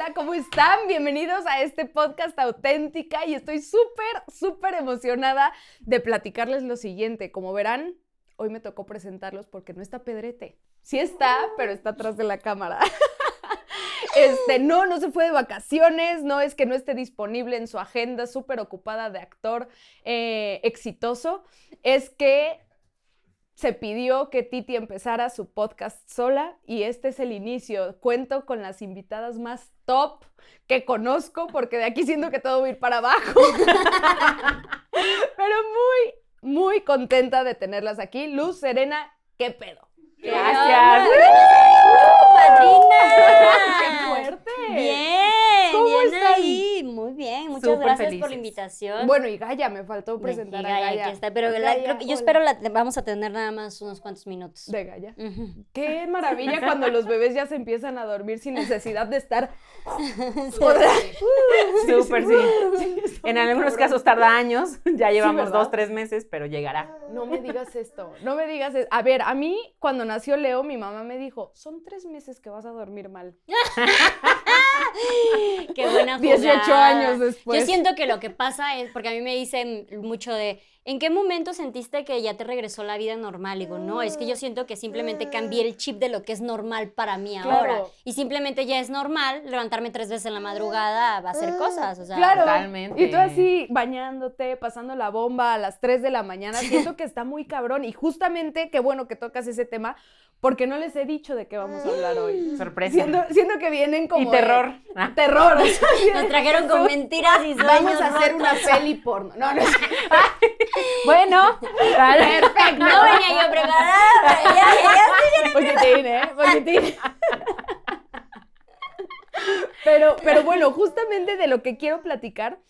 hola, ¿cómo están? Bienvenidos a este podcast auténtica y estoy súper, súper emocionada de platicarles lo siguiente. Como verán, hoy me tocó presentarlos porque no está Pedrete. Sí está, pero está atrás de la cámara. Este, no, no se fue de vacaciones, no es que no esté disponible en su agenda, súper ocupada de actor eh, exitoso, es que se pidió que Titi empezara su podcast sola y este es el inicio. Cuento con las invitadas más top que conozco porque de aquí siento que todo va a ir para abajo. Pero muy, muy contenta de tenerlas aquí. Luz, Serena, ¿qué pedo? Gracias. ¡Madrina! ¡Qué fuerte! Bien, ¿Cómo bien están? ahí. Muy bien, muchas Súper gracias por la invitación. Bueno, y Gaia, me faltó presentar y a Gaia, Gaia. aquí está, pero la- creo yo espero la vamos a tener nada más unos cuantos minutos. De Gaia. Ujú. Qué maravilla cuando los bebés ya se empiezan a dormir sin necesidad de estar. Súper, sí. En algunos casos tarda años, ya llevamos dos, tres meses, pero llegará. No me digas esto, no me digas esto. A ver, a mí cuando nació Leo, mi mamá me dijo, son tres meses que vas a dormir mal. Qué buena 18 jugada. años después. Yo siento que lo que pasa es, porque a mí me dicen mucho de, ¿en qué momento sentiste que ya te regresó la vida normal? Y digo, no, es que yo siento que simplemente cambié el chip de lo que es normal para mí Claro. ahora. Y simplemente ya es normal levantarme tres veces en la madrugada a hacer cosas. O sea, Claro. Totalmente. Y tú así bañándote, pasando la bomba a las 3 de la mañana, siento que está muy cabrón. Y justamente, qué bueno que tocas ese tema, porque no les he dicho de qué vamos a hablar hoy. Sorpresa. Siento, siento que vienen como. y terror. Ah, terror. o sea, Nos trajeron con mentiras y sueños Vamos a hacer una peli porno. No, no. Bueno. Perfecto. No venía yo preparada, ya, ya. Poquitín, ¿eh? Poquitín. Pero, pero bueno, justamente de lo que quiero platicar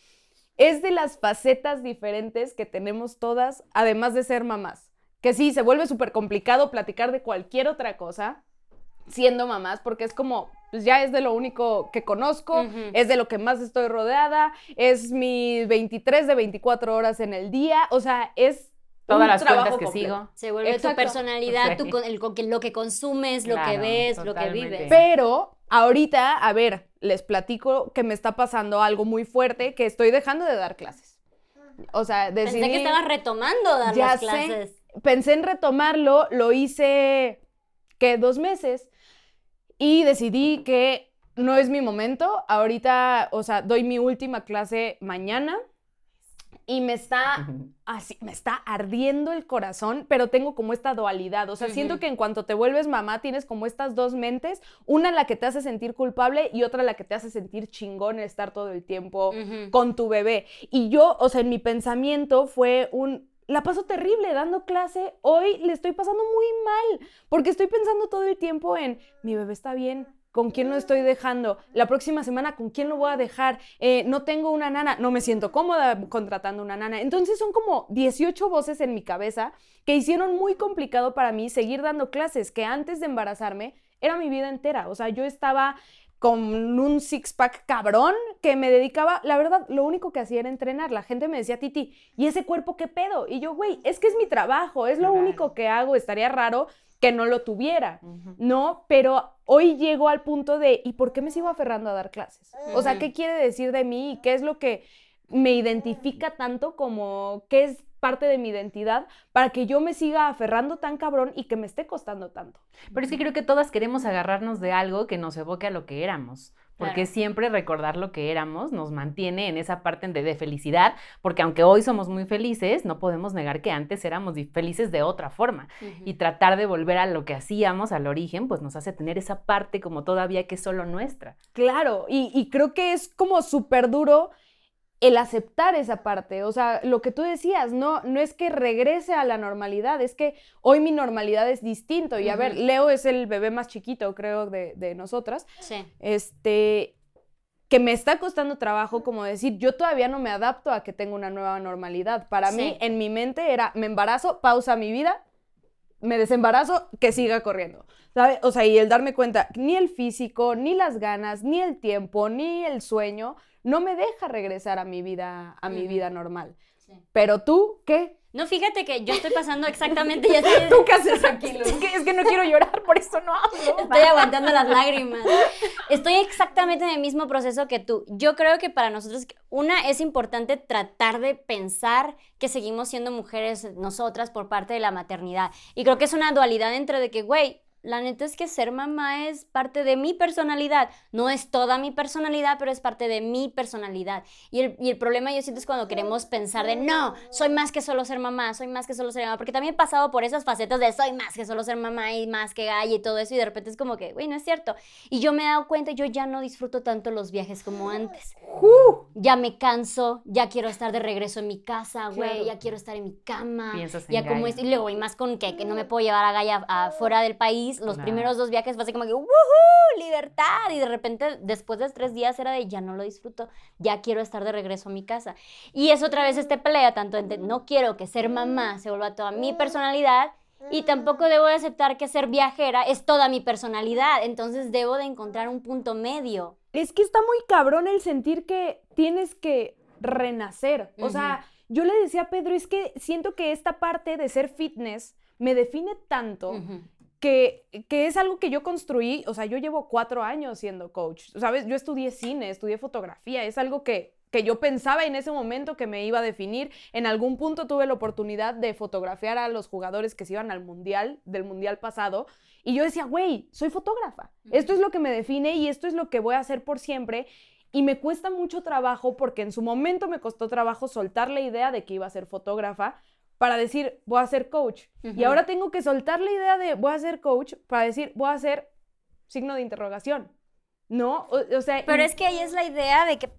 es de las facetas diferentes que tenemos todas, además de ser mamás. Que sí, se vuelve súper complicado platicar de cualquier otra cosa siendo mamás, porque es como, pues ya es de lo único que conozco, Ujú. es de lo que más estoy rodeada, es mi 23 de 24 horas en el día, o sea, es Todas un las trabajo cuentas que completo. sigo. Se vuelve Exacto. tu personalidad, tu Sí. el, lo que consumes, lo que Claro, ves, lo que totalmente. vives. Pero ahorita, a ver, les platico que me está pasando algo muy fuerte, que estoy dejando de dar clases. O sea, decidí... Pensé que estabas retomando dar Ya las sé. Pensé en retomarlo, lo hice, que Dos meses. Y decidí que no es mi momento. Ahorita, o sea, doy mi última clase mañana. Y me está así, me está ardiendo el corazón, pero tengo como esta dualidad. O sea, siento que en cuanto te vuelves mamá tienes como estas dos mentes, una la que te hace sentir culpable y otra la que te hace sentir chingón estar todo el tiempo con tu bebé. Y yo, o sea, en mi pensamiento fue un... La paso terrible dando clase. Hoy le estoy pasando muy mal porque estoy pensando todo el tiempo en mi bebé está bien. ¿Con quién lo estoy dejando? La próxima semana, ¿con quién lo voy a dejar? Eh, no tengo una nana, no me siento cómoda contratando una nana. Entonces son como 18 voces en mi cabeza que hicieron muy complicado para mí seguir dando clases, que antes de embarazarme era mi vida entera. O sea, yo estaba con un six-pack cabrón que me dedicaba, la verdad, lo único que hacía era entrenar. La gente me decía, Titi, ¿y ese cuerpo qué pedo? Y yo, güey, es que es mi trabajo, es lo único que hago, estaría raro que no lo tuviera. No, pero hoy llego al punto de, ¿y por qué me sigo aferrando a dar clases? O sea. ¿qué quiere decir de mí y qué es lo que me identifica tanto como qué es parte de mi identidad para que yo me siga aferrando tan cabrón y que me esté costando tanto? Pero es que creo que todas queremos agarrarnos de algo que nos evoque a lo que éramos. Porque Claro. siempre recordar lo que éramos nos mantiene en esa parte de, de felicidad, porque aunque hoy somos muy felices, no podemos negar que antes éramos felices de otra forma. Y tratar de volver a lo que hacíamos, al origen, pues nos hace tener esa parte como todavía que es solo nuestra. Claro, y, y creo que es como súper duro el aceptar esa parte. O sea, lo que tú decías, no, no es que regrese a la normalidad, es que hoy mi normalidad es distinto. Y a ver. Leo es el bebé más chiquito, creo, de, de nosotras. Sí. Este, que me está costando trabajo, como decir, yo todavía no me adapto a que tenga una nueva normalidad. Para mí, en mi mente era, me embarazo, pausa mi vida, me desembarazo, que siga corriendo. ¿Sabe? O sea, y el darme cuenta, ni el físico, ni las ganas, ni el tiempo, ni el sueño, no me deja regresar a mi vida, a mi vida normal. Sí. Pero tú, ¿qué? No, fíjate que yo estoy pasando exactamente. Ya estoy, ¿Tú qué haces aquí? Es que, es que no quiero llorar, por eso no hablo. estoy aguantando las lágrimas. Estoy exactamente en el mismo proceso que tú. Yo creo que para nosotros, una, es importante tratar de pensar que seguimos siendo mujeres nosotras por parte de la maternidad. Y creo que es una dualidad entre de que, güey, la neta es que ser mamá es parte de mi personalidad. No es toda mi personalidad, pero es parte de mi personalidad. Y el, y el, problema yo siento es cuando queremos pensar de, no, soy más que solo ser mamá, soy más que solo ser mamá. Porque también he pasado por esas facetas de soy más que solo ser mamá y más que gay y todo eso. Y de repente es como que, güey, no es cierto. Y yo me he dado cuenta, yo ya no disfruto tanto los viajes como antes. Uh, Ya me canso, ya quiero estar de regreso en mi casa, güey, Claro. ya quiero estar en mi cama. Piensas en Ya como Gaia. es, y luego, y más con que, que no me puedo llevar a Gaia afuera del país, los primeros dos viajes fue así como que, ¡woohoo! ¡Libertad! Y de repente, después de tres días era de, ya no lo disfruto, ya quiero estar de regreso a mi casa. Y es otra vez este pelea, tanto entre, no quiero que ser mamá se vuelva toda mi personalidad, y tampoco debo de aceptar que ser viajera es toda mi personalidad, entonces debo de encontrar un punto medio. Es que está muy cabrón el sentir que tienes que renacer. O sea, yo le decía a Pedro, es que siento que esta parte de ser fitness me define tanto que, que es algo que yo construí, o sea, yo llevo cuatro años siendo coach, ¿sabes? Yo estudié cine, estudié fotografía, es algo que, que yo pensaba en ese momento que me iba a definir. En algún punto tuve la oportunidad de fotografiar a los jugadores que se iban al mundial, del mundial pasado, y yo decía, güey, soy fotógrafa, esto es lo que me define y esto es lo que voy a hacer por siempre. Y me cuesta mucho trabajo porque en su momento me costó trabajo soltar la idea de que iba a ser fotógrafa para decir, voy a ser coach. Y ahora tengo que soltar la idea de voy a ser coach para decir, voy a ser signo de interrogación. ¿No? O, o sea, Pero es que ahí es la idea de que...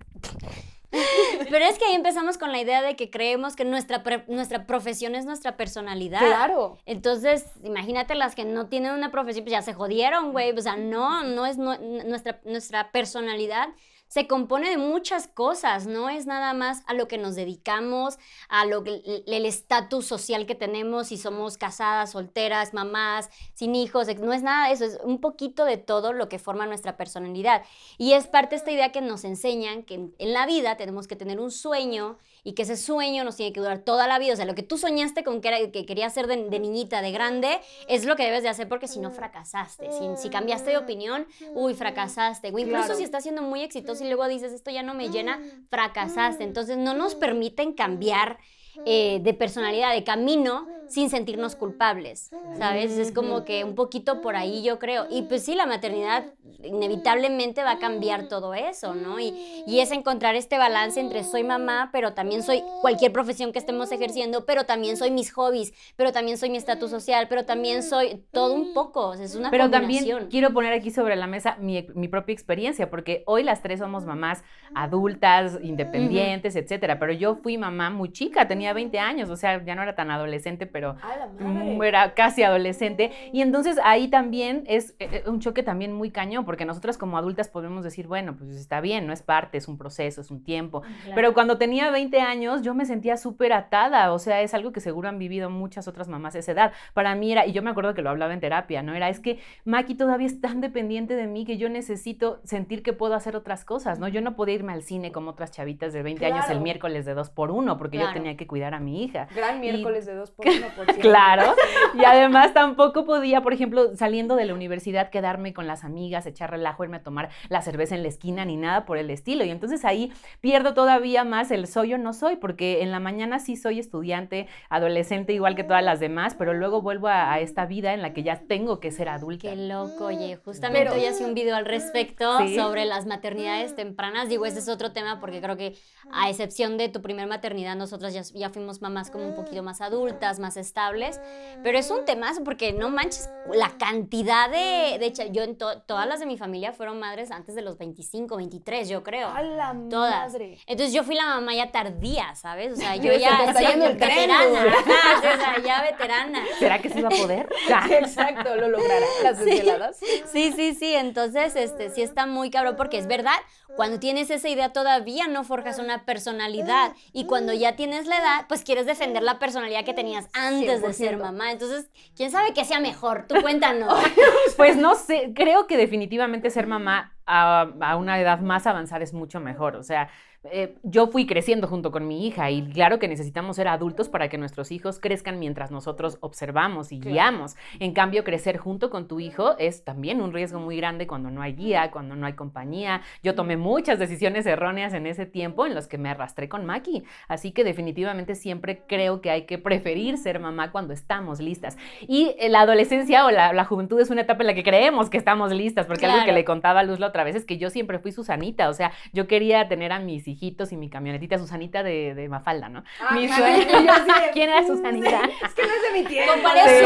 Pero es que ahí empezamos con la idea de que creemos que nuestra, pre- nuestra profesión es nuestra personalidad. Claro. Entonces, imagínate las que no tienen una profesión, pues ya se jodieron, güey. O sea, no, no es nu- nuestra, nuestra personalidad. Se compone de muchas cosas, no es nada más a lo que nos dedicamos, a lo que- el estatus social que tenemos, si somos casadas, solteras, mamás, sin hijos, no es nada de eso, es un poquito de todo lo que forma nuestra personalidad. Y es parte de esta idea que nos enseñan que en la vida tenemos que tener un sueño y que ese sueño nos tiene que durar toda la vida. O sea, lo que tú soñaste con que, era- que querías ser de, de niñita, de grande, es lo que debes de hacer porque si no fracasaste. Si, si cambiaste de opinión, uy, fracasaste. O incluso Claro. si estás siendo muy exitoso y luego dices, esto ya no me llena, fracasaste. Entonces no nos permiten cambiar eh, de personalidad, de camino, sin sentirnos culpables, ¿sabes? Es como que un poquito por ahí yo creo. Y pues sí, la maternidad inevitablemente va a cambiar todo eso, ¿no? Y, y es encontrar este balance entre soy mamá, pero también soy cualquier profesión que estemos ejerciendo, pero también soy mis hobbies, pero también soy mi estatus social, pero también soy todo un poco, o sea, es una Pero combinación. también quiero poner aquí sobre la mesa mi, mi propia experiencia, porque hoy las tres somos mamás adultas, independientes, etcétera. Pero yo fui mamá muy chica, tenía 20 años, o sea, ya no era tan adolescente, pero La mm, era casi adolescente. Y entonces ahí también es eh, eh, un choque también muy cañón, porque nosotras como adultas podemos decir, bueno, pues está bien, no es parte, es un proceso, es un tiempo. Pero cuando tenía 20 años yo me sentía súper atada, o sea, es algo que seguro han vivido muchas otras mamás a esa edad. Para mí era, y yo me acuerdo que lo hablaba en terapia, ¿no? Era, es que Maki todavía es tan dependiente de mí que yo necesito sentir que puedo hacer otras cosas, ¿no? Yo no podía irme al cine como otras chavitas de 20 años el miércoles de dos por uno, porque yo tenía que cuidar a mi hija. Gran Y- miércoles de dos por uno, por cierto. Claro, y además tampoco podía, por ejemplo, saliendo de la universidad, quedarme con las amigas, echar relajo, irme a tomar la cerveza en la esquina ni nada por el estilo. Y entonces ahí pierdo todavía más el soy o no soy, porque en la mañana sí soy estudiante, adolescente, igual que todas las demás, pero luego vuelvo a, a esta vida en la que ya tengo que ser adulta. Qué loco, oye. Justamente Pero- hoy hice un video al respecto Sí. sobre las maternidades tempranas. Digo, ese es otro tema porque creo que a excepción de tu primer maternidad, nosotras ya, ya fuimos mamás como un poquito más adultas, más estables. Pero es un temazo porque no manches la cantidad de... De hecho, yo en to- todas las de mi familia fueron madres antes de los 25, 23, yo creo. A la Todas. madre. Entonces yo fui la mamá ya tardía, ¿sabes? O sea, yo ya está yendo el veterana. ajá, o sea, ya veterana. ¿Será que se va a poder? Sí, exacto, lo logrará. Las desveladas. Sí, sí, sí. Entonces, este, sí está muy cabrón porque es verdad, cuando tienes esa idea todavía no forjas una personalidad y cuando ya tienes la edad, pues quieres defender la personalidad que tenías antes de ser 100%. mamá. Entonces, ¿quién sabe qué sea mejor? Tú cuéntanos. Pues no sé, creo que definitivamente ser mamá a, a una edad más avanzada es mucho mejor. O sea, eh, yo fui creciendo junto con mi hija y claro que necesitamos ser adultos para que nuestros hijos crezcan mientras nosotros observamos y guiamos. En cambio, crecer junto con tu hijo es también un riesgo muy grande cuando no hay guía, cuando no hay compañía. Yo tomé muchas decisiones erróneas en ese tiempo en los que me arrastré con Maki, así que definitivamente siempre creo que hay que preferir ser mamá cuando estamos listas. Y eh, la adolescencia o la, juventud es una etapa en la que creemos que estamos listas, porque algo que le contaba a Luz la otra vez es que yo siempre fui Susanita, o sea, yo quería tener a mis hijitos y mi camionetita, Susanita de, de Mafalda, ¿no? Ah, mi claro. sueño. Y yo así de, ¿Quién era Susanita? Es que no es de mi tiempo. ¿Cuál es Sí,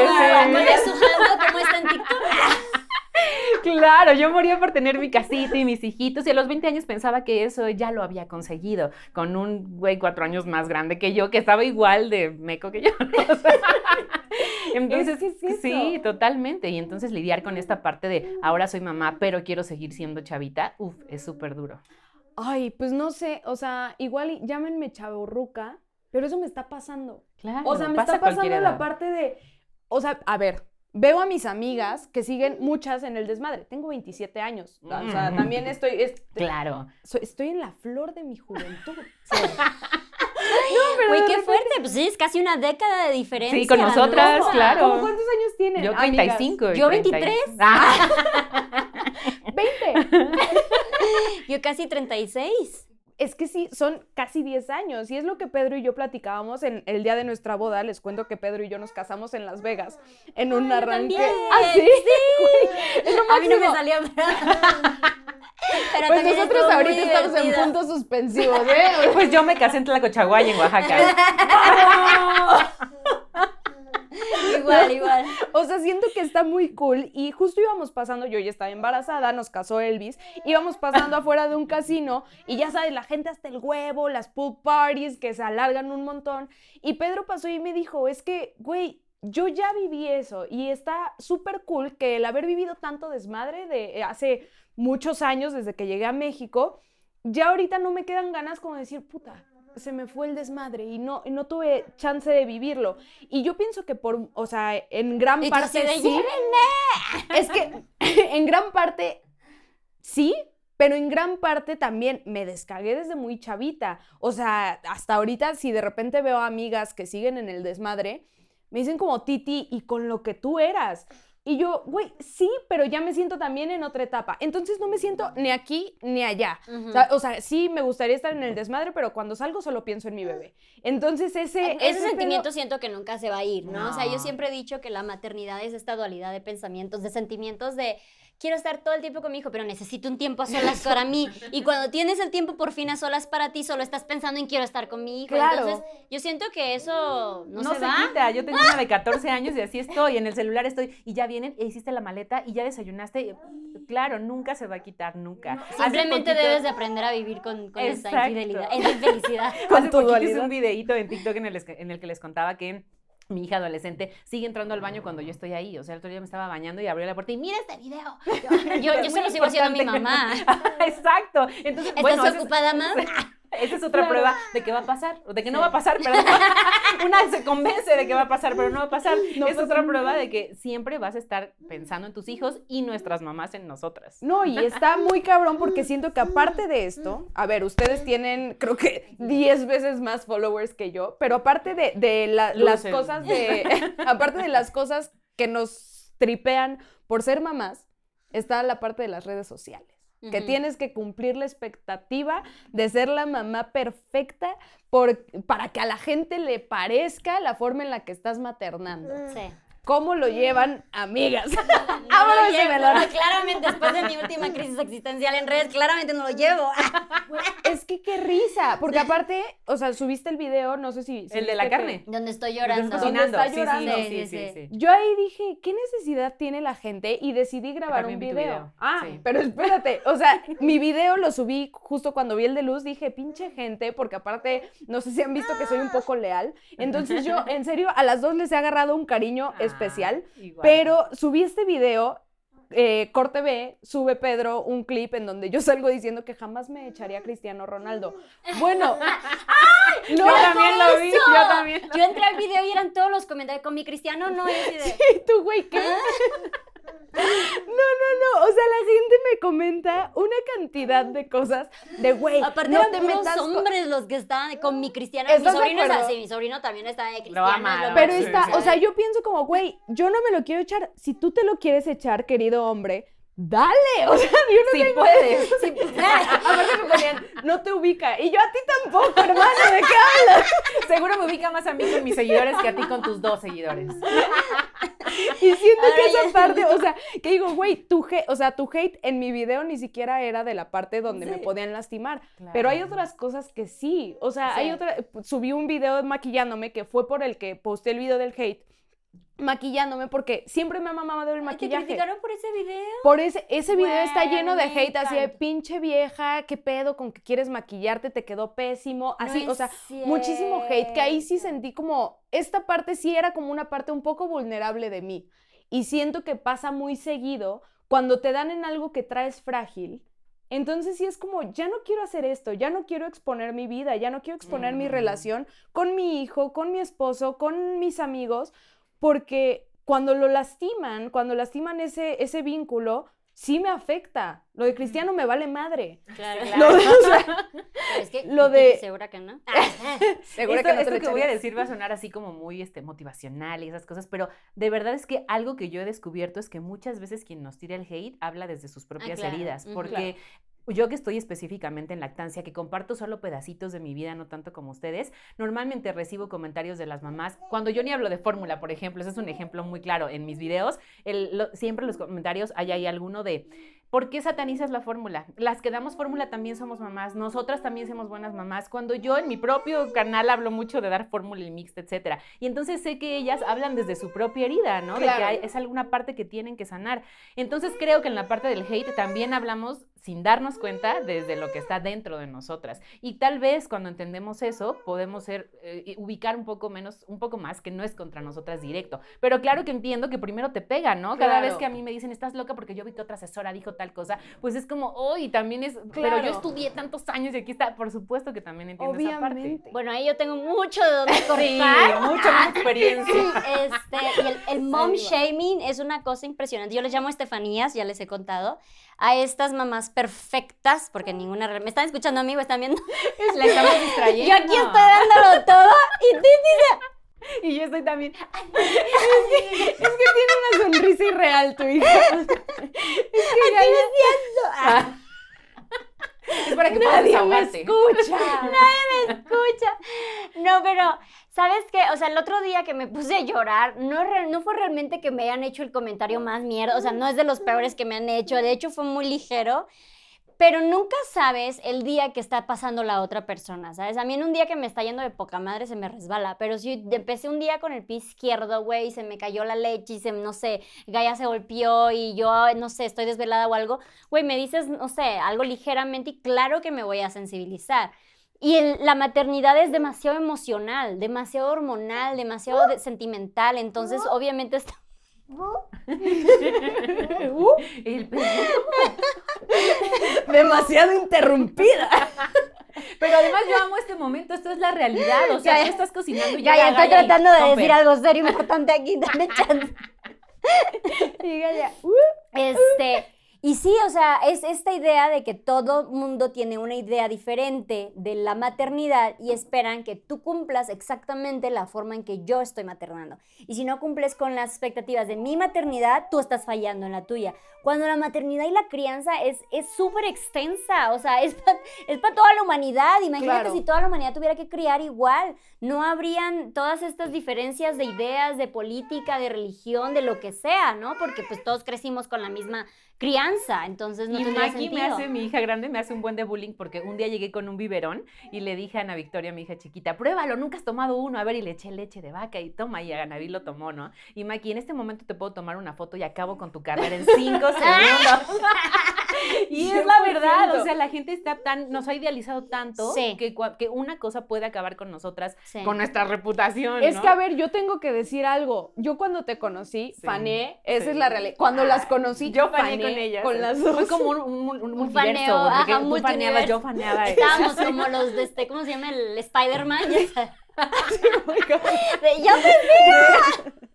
su, sí. su? ¿Cómo está en TikTok? Claro, yo moría por tener mi casita y mis hijitos y a los 20 años pensaba que eso ya lo había conseguido con un güey cuatro años más grande que yo que estaba igual de meco que yo. O sea, entonces, Es que es sí, totalmente. Y entonces lidiar con esta parte de ahora soy mamá, pero quiero seguir siendo chavita, uf, es súper duro. Ay, pues no sé, o sea, igual llámenme chavorruca, pero eso me está pasando. Claro, O sea, me está pasando la parte de, o sea, a ver, veo a mis amigas que siguen muchas en el desmadre. Tengo 27 años, o sea, Mm. también estoy, es- Claro. soy- estoy en la flor de mi juventud. Güey, qué fuerte. Pues sí, es casi una década de diferencia. Sí, con nosotras, ¿no? claro. ¿Cómo cuántos años tienen? Yo amigas? 35. y Yo 30 23. Ah, 20. Yo casi 36. Es que sí, son casi 10 años. Y es lo que Pedro y yo platicábamos en el día de nuestra boda. Les cuento que Pedro y yo nos casamos en Las Vegas en un arranque. ¿Ah, sí? Güey, es lo A mí no me máximo. salió. Pero Pues nosotros ahorita estamos en puntos suspensivos, ¿eh? Pues yo me casé en Tlacochaguay, en Oaxaca. Igual, igual. O sea, siento que está muy cool y justo íbamos pasando, yo ya estaba embarazada, nos casó Elvis, íbamos pasando afuera de un casino y ya sabes, la gente hasta el huevo, las pool parties que se alargan un montón y Pedro pasó y me dijo, es que, güey, yo ya viví eso y está súper cool que el haber vivido tanto desmadre de eh, hace muchos años desde que llegué a México, ya ahorita no me quedan ganas como de decir, puta, se me fue el desmadre y no, no tuve chance de vivirlo. Y yo pienso que por, o sea, en gran Y parte de, sí. Es que en gran parte sí, pero en gran parte también me descagué desde muy chavita. O sea, hasta ahorita si de repente veo amigas que siguen en el desmadre, me dicen como Titi y con lo que tú eras. Y yo, güey, sí, pero ya me siento también en otra etapa. Entonces no me siento ni aquí ni allá. O sea, o sea, sí me gustaría estar en el desmadre, pero cuando salgo solo pienso en mi bebé. Entonces ese... E-, Ese pedo- sentimiento siento que nunca se va a ir, ¿no? O sea, yo No. siempre he dicho que la maternidad es esta dualidad de pensamientos, de sentimientos de quiero estar todo el tiempo con mi hijo, pero necesito un tiempo a solas para mí. Y cuando tienes el tiempo por fin a solas para ti, solo estás pensando en quiero estar con mi hijo. Claro. Entonces, yo siento que eso no, No, se, se, va. quita. Yo tengo una de 14 años y así estoy. En el celular estoy. Y ya vienen, e hiciste la maleta y ya desayunaste. Claro, nunca se va a quitar, nunca. Hace Simplemente poquito- debes de aprender a vivir con, con Exacto. infidelidad, esa infelicidad. Con Hace tu poquito hice un videíto en TikTok en el, es- en el que les contaba que mi hija adolescente sigue entrando al baño cuando yo estoy ahí. O sea, el otro día me estaba bañando y abrió la puerta y mira este video. Yo, yo se lo sigo haciendo a mi mamá. Exacto. Entonces, ¿Estás bueno, ocupada más? Esa es otra Claro. prueba de que va a pasar, o de que no va a pasar, perdón. Una se convence de que va a pasar, pero no va a pasar. No es otra prueba de que siempre vas a estar pensando en tus hijos y nuestras mamás en nosotras. No, y está muy cabrón porque siento que aparte de esto, a ver, ustedes tienen creo que 10 veces más followers que yo, pero aparte de, de la- las cosas de, aparte de las cosas que nos tripean por ser mamás, está la parte de las redes sociales. Que tienes que cumplir la expectativa de ser la mamá perfecta por, para que a la gente le parezca la forma en la que estás maternando. Sí. ¿Cómo lo llevan, amigas? No lo llevo, no, claramente, después de mi última crisis existencial en redes, claramente no lo llevo. Es que qué risa, porque aparte, o sea, subiste el video, no sé si... si El de la que- carne. Donde estoy llorando. cocinando. está Sí, sí, llorando. sí, Sí, sí, sí, sí, sí. Yo ahí dije, ¿qué necesidad tiene la gente? Y decidí grabar un video. video, Ah, sí. pero espérate, o sea, mi video lo subí justo cuando vi el de luz, dije, pinche gente, porque aparte, no sé si han visto que soy un poco leal. Entonces yo, en serio, a las dos les he agarrado un cariño Ah, especial, igual. pero subí este video. Eh, Corte B, sube Pedro un clip en donde yo salgo diciendo que jamás me echaría a Cristiano Ronaldo. Bueno, no, Yo también lo vi, yo también. Yo entré al video y eran todos los comentarios con mi cristiano, no, así de... tú, güey, ¿qué? No, no, no. O sea, la gente me comenta una cantidad de cosas de güey. Aparte no eran te metas hombres los que estaban con mi cristiana. Mi ¿Estás de sobrino es así, mi sobrino también está de cristiana. ama, es lo Pero más Sí, está, sí. o sea, yo pienso como, güey, yo no me lo quiero echar. Si tú te lo quieres echar, querido hombre, dale. O sea, yo no Sí tengo- puedes. Sí, Aparte me ponían, no te ubica. Y yo a ti tampoco, hermano, ¿de qué hablas? Seguro me ubica más a mí con mis seguidores que a ti con tus dos seguidores. Y siento Ahora que esa parte, o sea, que digo, güey, tu hate, o sea, tu hate en mi video ni siquiera era de la parte donde me podían lastimar. Pero hay otras cosas que sí. O sea, hay otra. Subí un video maquillándome que fue por el que posté el video del hate. Maquillándome porque siempre me ha mamado el Ay, ¿Te maquillaje. criticaron por ese video? Por ese, ese video está lleno de hate, así de pinche vieja, qué pedo con que quieres maquillarte, te quedó pésimo, No así, o sea, muchísimo hate, que ahí sí sentí como, esta parte sí era como una parte un poco vulnerable de mí. Y siento que pasa muy seguido cuando te dan en algo que traes frágil. Entonces sí es como, ya no quiero hacer esto, ya no quiero exponer mi vida, ya no quiero exponer mi Mm. relación con mi hijo, con mi esposo, con mis amigos, porque cuando lo lastiman, cuando lastiman ese, ese vínculo, sí me afecta. Lo de cristiano me vale madre. Claro. Lo de- o sea, Pero es que, lo ¿tú de- segura que no? seguro esto que no te esto lo que voy a decir va a sonar así como muy este, motivacional y esas cosas, pero de verdad es que algo que yo he descubierto es que muchas veces quien nos tira el hate habla desde sus propias claro, heridas, porque yo que estoy específicamente en lactancia, que comparto solo pedacitos de mi vida, no tanto como ustedes, normalmente recibo comentarios de las mamás, cuando yo ni hablo de fórmula, por ejemplo, ese es un ejemplo muy claro en mis videos, el- lo- siempre en los comentarios hay, hay alguno de... ¿Por qué satanizas la fórmula? Las que damos fórmula también somos mamás, nosotras también somos buenas mamás. Cuando yo en mi propio canal hablo mucho de dar fórmula y mixta, etcétera. Y entonces sé que ellas hablan desde su propia herida, ¿no? De que hay- es alguna parte que tienen que sanar. Entonces creo que en la parte del hate también hablamos sin darnos cuenta desde lo que está dentro de nosotras. Y tal vez cuando entendemos eso, podemos ser, eh, ubicar un poco menos, un poco más que no es contra nosotras directo. Pero claro que entiendo que primero te pega, ¿no? Cada vez que a mí me dicen, estás loca porque yo vi que otra asesora dijo tal cosa, pues es como, hoy también es, pero Claro. yo estudié tantos años y aquí está, por supuesto que también entiendo esa parte. Obviamente. Bueno, ahí yo tengo mucho de dónde Sí, cortar. mucha más experiencia. Este, y el, el mom shaming es una cosa impresionante. Yo les llamo Estefanías, ya les he contado, a estas mamás perfectas, porque ninguna... ¿Me están escuchando, amigo? ¿Están viendo? La estamos distrayendo. Yo aquí estoy dándolo todo y Titi Y yo estoy también. Es que tiene una sonrisa irreal tu hija. Es que ya, Ah. Es para que puedas nadie me escucha. me escucha. No, pero, ¿sabes qué? O sea, el otro día que me puse a llorar, no, no fue realmente que me hayan hecho el comentario más mierda, o sea, no es de los peores que me han hecho, de hecho fue muy ligero. Pero nunca sabes el día que está pasando la otra persona, ¿sabes? A mí en un día que me está yendo de poca madre se me resbala, pero si empecé un día con el pie izquierdo, güey, y se me cayó la leche y se, no sé, Gaia se golpeó y yo, no sé, estoy desvelada o algo, güey, me dices, no sé, algo ligeramente y claro que me voy a sensibilizar. Y el- la maternidad es demasiado emocional, demasiado hormonal, demasiado de- sentimental, entonces obviamente está... El perro. Demasiado interrumpida. Pero además yo amo este momento, esto es la realidad. O sea, Ya, tú estás cocinando y Ya, ya estoy tratando de decir algo serio importante aquí, dame chance. Y ya, uh, Este, y sí, o sea, es esta idea de que todo mundo tiene una idea diferente de la maternidad y esperan que tú cumplas exactamente la forma en que yo estoy maternando. Y si no cumples con las expectativas de mi maternidad, tú estás fallando en la tuya. Cuando la maternidad y la crianza es es súper extensa, o sea, es para es pa toda la humanidad. Imagínate Claro. si toda la humanidad tuviera que criar igual. No habrían todas estas diferencias de ideas, de política, de religión, de lo que sea, ¿no? Porque pues todos crecimos con la misma crianza, entonces no y tendría Maggie me sentido. hace, mi hija grande, me hace un buen de bullying porque un día llegué con un biberón y le dije a Ana Victoria, mi hija chiquita, pruébalo, nunca has tomado uno, a ver, y le eché leche de vaca y toma, y Anaví lo tomó, ¿no? Y Maggie, en este momento te puedo tomar una foto y acabo con tu carrera en cinco segundos. y es la verdad, o sea, la gente está tan, nos ha idealizado tanto Sí. que, que una cosa puede acabar con nosotras, Sí. con nuestra reputación, Es ¿no? que, a ver, yo tengo que decir algo. Yo cuando te conocí, Sí, fané, esa sí. es la realidad. Cuando las conocí, Yo faneé con ellas. Con las Fue dos. como un, un, un, un faneo, ajá, tú multiverso. faneabas, yo faneaba. Estábamos como los de este, ¿cómo se llama? El Spider-Man. ya sabes. Te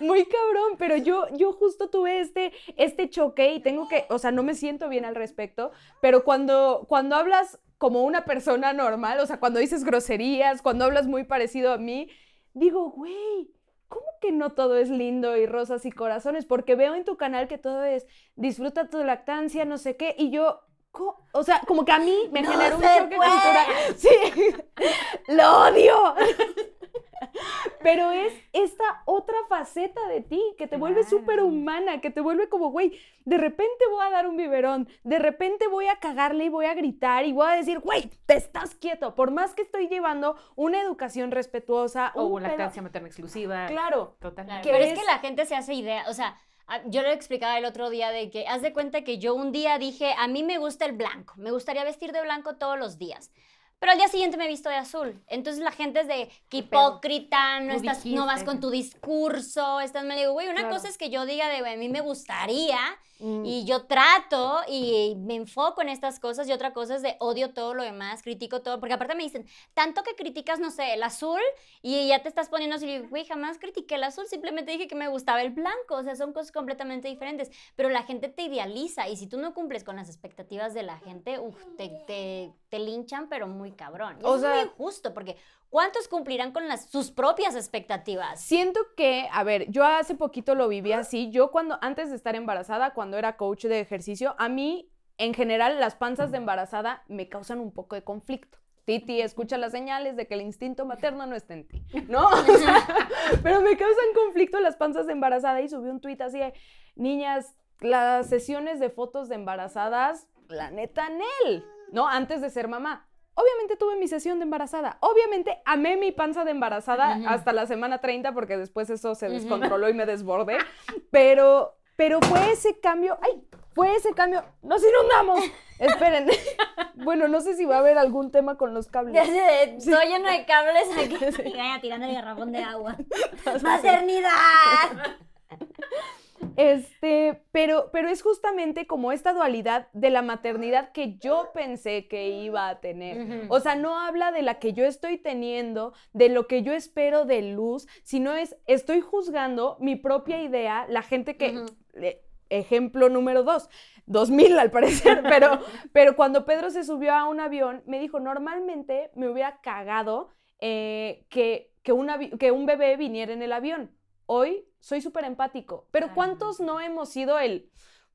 muy cabrón, pero yo, yo justo tuve este, este choque y tengo que, o sea, no me siento bien al respecto, pero cuando, cuando hablas como una persona normal, o sea, cuando dices groserías, cuando hablas muy parecido a mí, digo, güey, ¿cómo que no todo es lindo y rosas y corazones? Porque veo en tu canal que todo es disfruta tu lactancia, no sé qué, y yo, o sea, como que a mí me generó un choque cultural. Sí, lo odio. Pero es esta otra faceta de ti que te vuelve súper humana, que te vuelve como, güey, de repente voy a dar un biberón, de repente voy a cagarle y voy a gritar y voy a decir, güey, te estás quieto, por más que estoy llevando una educación respetuosa. O una lactancia materna exclusiva. Claro. Totalmente. Pero es que la gente se hace idea, o sea, yo le explicaba el otro día de que, haz de cuenta que yo un día dije, a mí me gusta el blanco, me gustaría vestir de blanco todos los días. Pero al día siguiente me he visto de azul. Entonces la gente es de que hipócrita, no, estás, no vas con tu discurso, estás, me digo, güey, una cosa es que yo diga de, a mí me gustaría mm. y yo trato y me enfoco en estas cosas y otra cosa es de odio todo lo demás, critico todo, porque aparte me dicen, tanto que criticas, no sé, el azul y ya te estás poniendo así, güey, jamás critiqué el azul, simplemente dije que me gustaba el blanco, o sea, son cosas completamente diferentes, pero la gente te idealiza y si tú no cumples con las expectativas de la gente, uf, te, te, te linchan, pero muy cabrón. o sea, es muy injusto porque ¿cuántos cumplirán con sus propias expectativas? Siento que, a ver, yo hace poquito lo viví así. Yo cuando, antes de estar embarazada, cuando era coach de ejercicio, a mí, en general, las panzas de embarazada me causan un poco de conflicto. Titi escucha las señales de que el instinto materno no está en ti, ¿no? pero me causan conflicto las panzas de embarazada y subí un tuit así de, niñas, las sesiones de fotos de embarazadas, la neta, Nel, ¿no? Antes de ser mamá. Obviamente tuve mi sesión de embarazada. Obviamente amé mi panza de embarazada hasta la semana 30 porque después eso se descontroló y me desbordé. Pero, pero fue ese cambio. ¡Ay! Fue ese cambio. ¡Nos inundamos! Esperen. bueno, no sé si va a haber algún tema con los cables. Estoy lleno de cables aquí. Y tirando el garrafón de agua. ¡Maternidad! Este, pero, pero es justamente como esta dualidad de la maternidad que yo pensé que iba a tener. O sea, no habla de la que yo estoy teniendo, de lo que yo espero de luz, sino es, estoy juzgando mi propia idea, la gente que, ejemplo número dos, 2000 al parecer, pero, pero cuando Pedro se subió a un avión, me dijo, normalmente me hubiera cagado eh, que, que, que un bebé viniera en el avión. Hoy soy súper empático, pero ¿cuántos no hemos sido el,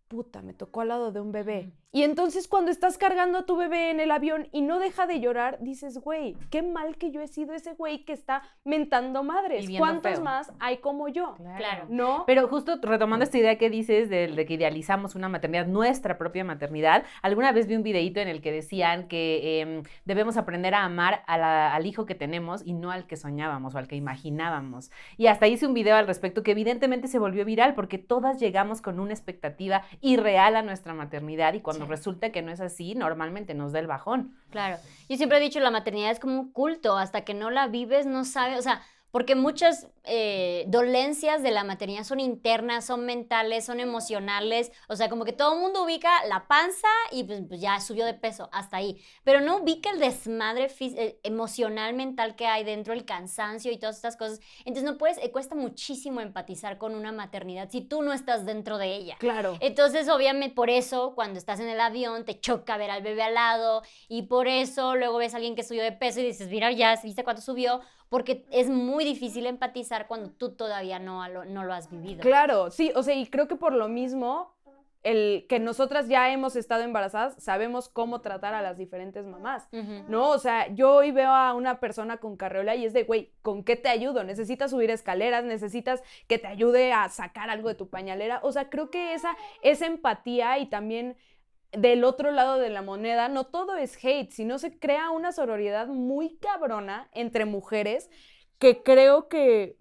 puta, me tocó al lado de un bebé? Y entonces cuando estás cargando a tu bebé en el avión y no deja de llorar, dices, güey, qué mal que yo he sido ese güey que está mentando madres. ¿Cuántos más hay como yo? Claro. ¿No? Pero justo retomando esta idea que dices de, que idealizamos una maternidad, nuestra propia maternidad, alguna vez vi un videito en el que decían que em, debemos aprender a amar al hijo que tenemos y no al que soñábamos o al que imaginábamos. Y hasta hice un video al respecto que evidentemente se volvió viral porque todas llegamos con una expectativa irreal a nuestra maternidad y cuando cuando resulta que no es así, normalmente nos da el bajón. Claro. Yo siempre he dicho, la maternidad es como un culto, hasta que no la vives, no sabes, o sea, porque muchas eh, dolencias de la maternidad son internas, son mentales, son emocionales, o sea, como que todo el mundo ubica la panza y pues, pues, ya subió de peso, hasta ahí, pero no ubica el desmadre eh, emocional, mental que hay dentro, el cansancio y todas estas cosas. Entonces no puedes, eh, cuesta muchísimo empatizar con una maternidad si tú no estás dentro de ella. Claro. Entonces, obviamente, por eso cuando estás en el avión te choca ver al bebé al lado y por eso luego ves a alguien que subió de peso y dices, mira, ya, ¿viste cuánto subió? Porque es muy difícil empatizar cuando tú todavía no lo, no lo has vivido. Claro, sí, o sea, y creo que por lo mismo, el que nosotras ya hemos estado embarazadas, sabemos cómo tratar a las diferentes mamás, ¿no? O sea, yo hoy veo a una persona con carriola y es de, güey, ¿con qué te ayudo? ¿Necesitas subir escaleras? ¿Necesitas que te ayude a sacar algo de tu pañalera? O sea, creo que esa, esa empatía y también del otro lado de la moneda, no todo es hate, sino se crea una sororidad muy cabrona entre mujeres que creo que,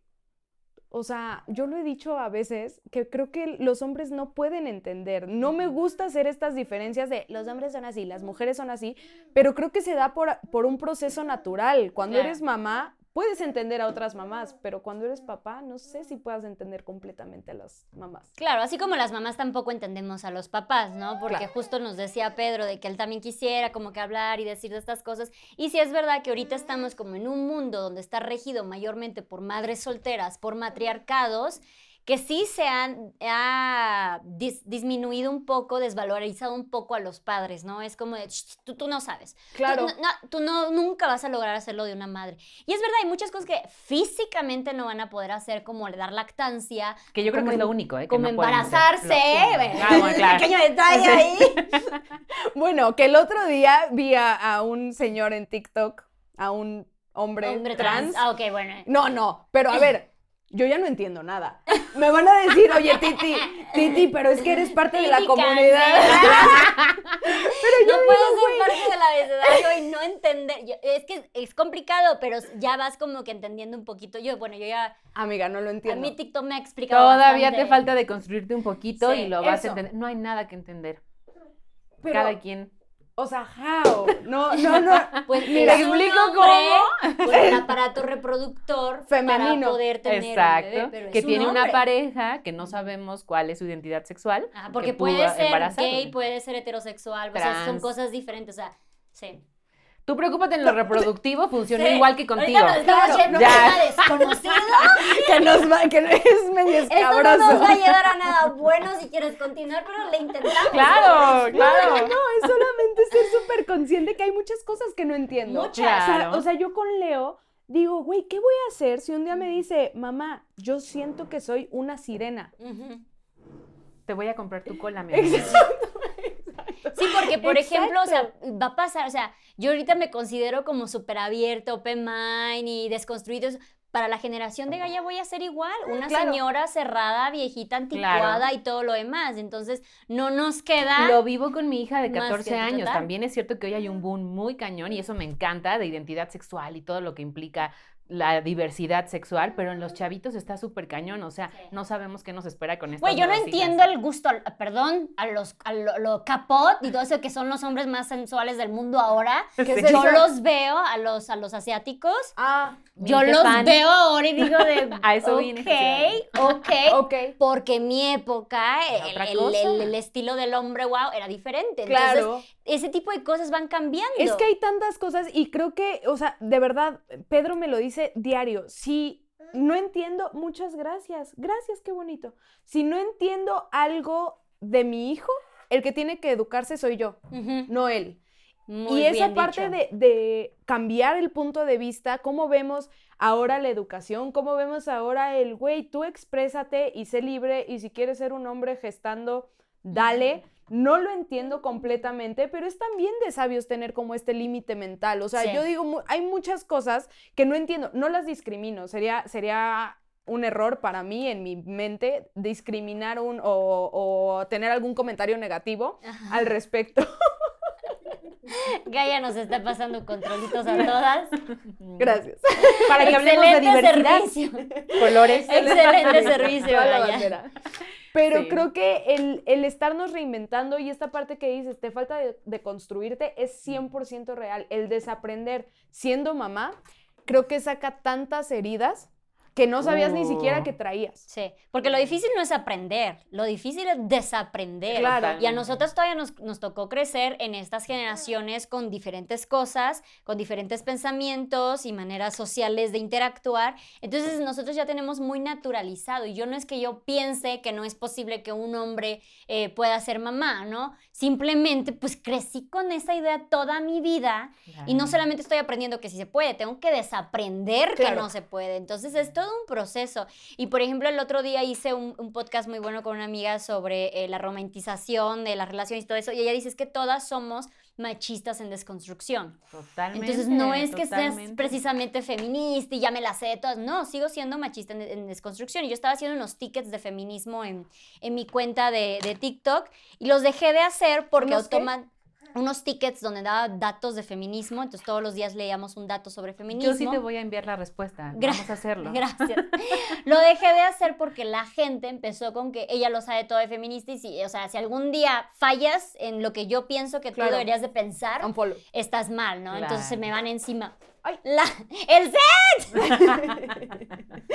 o sea, yo lo he dicho a veces, que creo que los hombres no pueden entender. No me gusta hacer estas diferencias de los hombres son así, las mujeres son así, pero creo que se da por, por un proceso natural. Cuando eres mamá, puedes entender a otras mamás, pero cuando eres papá, no sé si puedas entender completamente a las mamás. Claro, así como las mamás tampoco entendemos a los papás, ¿no? Porque justo nos decía Pedro de que él también quisiera como que hablar y decir de estas cosas. Y si es verdad que ahorita estamos como en un mundo donde está regido mayormente por madres solteras, por matriarcados, que sí se han ha dis- disminuido un poco, desvalorizado un poco a los padres, ¿no? Es como de, "Sh, tú, tú no sabes. Tú Claro. no- no- Tú, no, nunca vas a lograr hacerlo de una madre. Y es verdad, hay muchas cosas que físicamente no van a poder hacer, como le dar lactancia, Que yo creo que es lo em- único, ¿eh? Que como no pueden hacer. embarazarse, Lo- ¿eh? Ah, bueno, claro. Pequeño detalle ahí. Bueno, que el otro día vi a, a un señor en TikTok, a un hombre, Hombre trans. trans. Ah, ok, bueno. No, no, pero a ver, yo ya no entiendo nada. Me van a decir, oye, Titi, Titi, pero es que eres parte de la comunidad. no puedes ser parte del abecedario y no entender. yo- es que es complicado, pero ya vas como que entendiendo un poquito. Yo, bueno, yo ya. Amiga, no lo A entiendo. mí TikTok me ha explicado. Todavía te falta de construirte un poquito Sí, y lo vas eso. a entender. No hay nada que entender. Pero, Cada quien. O sea, how? No, no, no. Pues Mira, un explico hombre Con el aparato reproductor Femenino. para poder tener un Exacto. bebé, pero que es un tiene una pareja que no sabemos cuál es su identidad sexual. Ajá, que porque puede ser embarazarlo. gay, puede ser heterosexual, o sea, son cosas diferentes, o sea, sí. Tú preocúpate en lo reproductivo, funcionó Sí. igual que contigo. Ahorita nos estamos Claro, yendo ya. desconocido. Que nos va, que es medio Esto no escabroso. nos va a llevar a nada bueno si quieres continuar, pero le intentamos. Claro, claro. No, es solamente ser súper consciente que hay muchas cosas que no entiendo. Muchas. O sea, Claro. o sea, yo con Leo digo, güey, ¿qué voy a hacer si un día me dice, mamá, yo siento que soy una sirena? Te voy a comprar tu cola, mi amor. Sí, porque por ejemplo, o sea, Exacto. va a pasar, o sea, yo ahorita me considero como súper abierto, open mind y desconstruido. Para la generación de Gaia voy a ser igual, una Claro. señora cerrada, viejita, anticuada Claro. y todo lo demás. Entonces, no nos queda... Lo vivo con mi hija de Más 14 que años. También es cierto que hoy hay un boom muy cañón y eso me encanta de identidad sexual y todo lo que implica la diversidad sexual, pero en los chavitos está súper cañón, o sea, Sí. no sabemos qué nos espera con esto. Güey, yo no entiendo el gusto, al- perdón, a los a lo, lo capot y todo eso que son los hombres más sensuales del mundo ahora. ¿Qué Sí. es Yo los veo a los, a los asiáticos. Ah, Yo los veo ahora y digo de, A eso vine, ok, ok, ok. porque en mi época el- el estilo del hombre wow era diferente. Entonces, Claro. Ese tipo de cosas van cambiando. Es que hay tantas cosas y creo que, o sea, de verdad, Pedro me lo dice diario. Si no entiendo, muchas gracias. Gracias, qué bonito. Si no entiendo algo de mi hijo, el que tiene que educarse soy yo, no él. muy y esa parte de cambiar el punto de vista, cómo vemos ahora la educación, cómo vemos ahora el, güey, tú exprésate y sé libre y si quieres ser un hombre gestando, dale. No lo entiendo completamente, pero es también de sabios tener como este límite mental. O sea, Sí. yo digo, hay muchas cosas que no entiendo, no las discrimino, sería, sería un error para mí en mi mente discriminar un, o, o tener algún comentario negativo Ajá. al respecto. Gaia nos está pasando controlitos a todas. Gracias. Para que hablemos de diversidad, servicio. colores. Excelente servicio, Gaia. Pero Sí. creo que el, el estarnos reinventando y esta parte que dices, te falta de, de construirte, es 100% real. El desaprender siendo mamá, creo que saca tantas heridas que no sabías ni siquiera Uh. que traías. Sí, porque lo difícil no es aprender, lo difícil es desaprender. Claro. Y a nosotros todavía nos, nos tocó crecer en estas generaciones con diferentes cosas, con diferentes pensamientos y maneras sociales de interactuar. Entonces nosotros ya tenemos muy naturalizado. Y yo no es que yo piense que no es posible que un hombre eh, pueda ser mamá, ¿no? Simplemente pues crecí con esa idea toda mi vida y no solamente estoy aprendiendo que sí se puede, tengo que desaprender que Claro. no se puede. Entonces es todo un proceso. Y por ejemplo, el otro día hice un, un podcast muy bueno con una amiga sobre eh, la romantización de las relaciones y todo eso. Y ella dice es que todas somos machistas en desconstrucción. Totalmente. Entonces no es que seas precisamente feminista y ya me la sé de todas. No, sigo siendo machista en, en desconstrucción. Y yo estaba haciendo unos tickets de feminismo en, en mi cuenta de, de TikTok y los dejé de hacer porque automan unos tickets donde daba datos de feminismo. Entonces todos los días leíamos un dato sobre feminismo. Yo sí te voy a enviar la respuesta. Gra- Vamos a hacerlo. Gracias. Lo dejé de hacer porque la gente empezó con que ella lo sabe todo de feminista y si, o sea, si algún día fallas en lo que yo pienso que Claro. tú deberías de pensar, estás mal, ¿no? Entonces se me van encima. Ay. La, el set.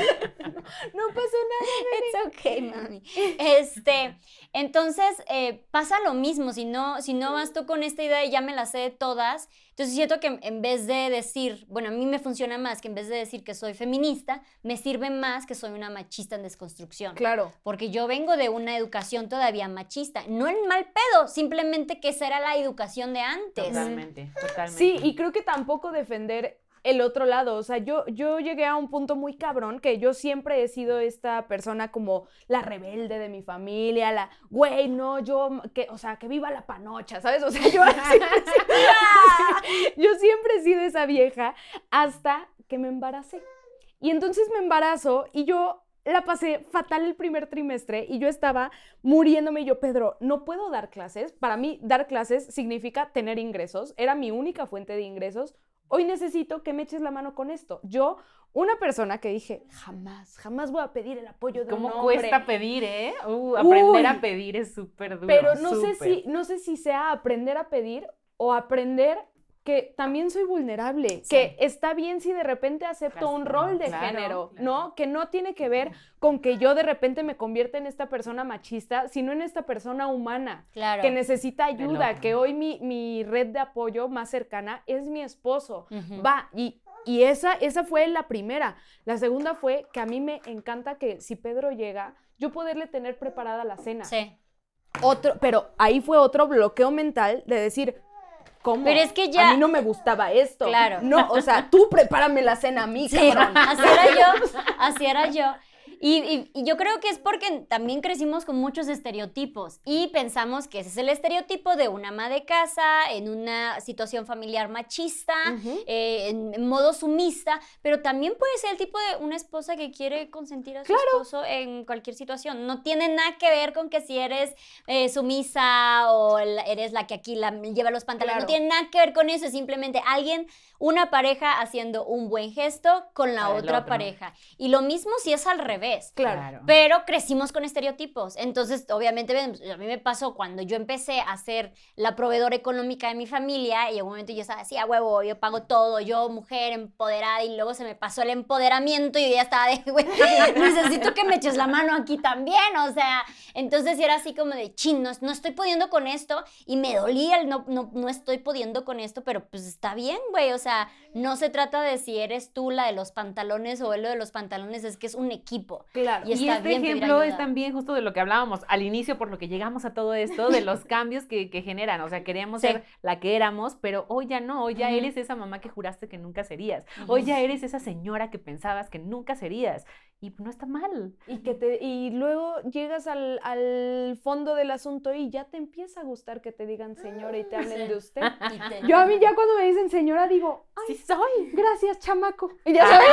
No pasó nada. It's okay, mami. Este, entonces eh, pasa lo mismo. Si no, si no vas tú con esta idea y ya me la sé de todas, entonces siento que en vez de decir, bueno, a mí me funciona más que en vez de decir que soy feminista, me sirve más que soy una machista en desconstrucción. Claro. Porque yo vengo de una educación todavía machista. No en mal pedo, simplemente que esa era la educación de antes. Totalmente, totalmente. Sí, y creo que tampoco defender el otro lado. O sea, yo, yo llegué a un punto muy cabrón que yo siempre he sido esta persona como la rebelde de mi familia, la, güey, no, yo, que, o sea, que viva la panocha, ¿sabes? O sea, yo siempre, he sido- yo siempre he sido esa vieja hasta que me embaracé. Y entonces me embarazo y yo la pasé fatal el primer trimestre y yo estaba muriéndome y yo, Pedro, no puedo dar clases. Para mí, dar clases significa tener ingresos. Era mi única fuente de ingresos. Hoy necesito que me eches la mano con esto. Yo, una persona que dije, jamás, jamás voy a pedir el apoyo de un ¿Cómo hombre. cuesta pedir, eh? Uh, aprender Uy. a pedir es súper duro. Pero no sé, si, no sé si sea aprender a pedir o aprender que también soy vulnerable, Sí. que está bien si de repente acepto un rol de claro, género, claro. ¿no? Que no tiene que ver con que yo de repente me convierta en esta persona machista, sino en esta persona humana Claro. que necesita ayuda, que hoy mi, mi red de apoyo más cercana es mi esposo. Va, y, y esa, esa fue la primera. La segunda fue que a mí me encanta que si Pedro llega, yo poderle tener preparada la cena. Sí. Otro, pero ahí fue otro bloqueo mental de decir, ¿cómo? Pero es que ya- A mí no me gustaba esto. Claro. No, o sea, tú prepárame la cena a mí, Sí, cabrón. así era yo, así era yo. Y, y- y yo creo que es porque también crecimos con muchos estereotipos y pensamos que ese es el estereotipo de una ama de casa en una situación familiar machista, eh, en, en modo sumista, pero también puede ser el tipo de una esposa que quiere consentir a su esposo en cualquier situación. No tiene nada que ver con que si eres eh, sumisa o la- eres la que aquí la, lleva los pantalones. Claro. No tiene nada que ver con eso, es simplemente alguien, una pareja haciendo un buen gesto con la otra pareja. Y lo mismo si es al revés. Claro. Pero crecimos con estereotipos. Entonces, obviamente, a mí me pasó cuando yo empecé a ser la proveedora económica de mi familia y en un momento yo estaba así, a huevo, yo pago todo, yo mujer empoderada y luego se me pasó el empoderamiento y yo ya estaba de, güey, necesito que me eches la mano aquí también, o sea, entonces era así como de, chin, no, no estoy pudiendo con esto y me dolía el no, no, no estoy pudiendo con esto, pero pues está bien, güey, o sea, no se trata de si eres tú la de los pantalones o él lo de los pantalones, es que es un equipo. Claro. Y este bien ejemplo es también justo de lo que hablábamos al inicio, por lo que llegamos a todo esto, de los cambios que, que generan. O sea, queríamos Sí. ser la que éramos, pero hoy ya no, hoy ya eres esa mamá que juraste que nunca serías. Hoy ya eres esa señora que pensabas que nunca serías. Y no está mal. Y, que te, y luego llegas al, al fondo del asunto y ya te empieza a gustar que te digan señora y te hablen de usted. Yo a mí ya cuando me dicen señora digo, ay, Sí soy. gracias, chamaco. Y ya sabes,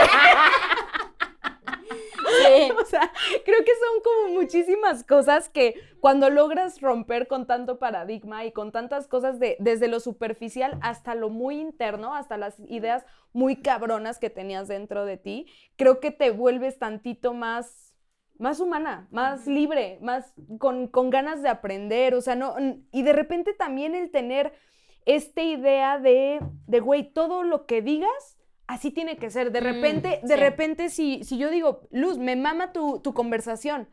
Sí. o sea, creo que son como muchísimas cosas que cuando logras romper con tanto paradigma y con tantas cosas de desde lo superficial hasta lo muy interno, hasta las ideas muy cabronas que tenías dentro de ti, creo que te vuelves tantito más más humana, más libre, más con, con ganas de aprender, o sea, no, y de repente también el tener esta idea de, de, güey, todo lo que digas, así tiene que ser. De Mm, repente, de sí. repente, si, si yo digo, Luz, me mama tu, tu conversación,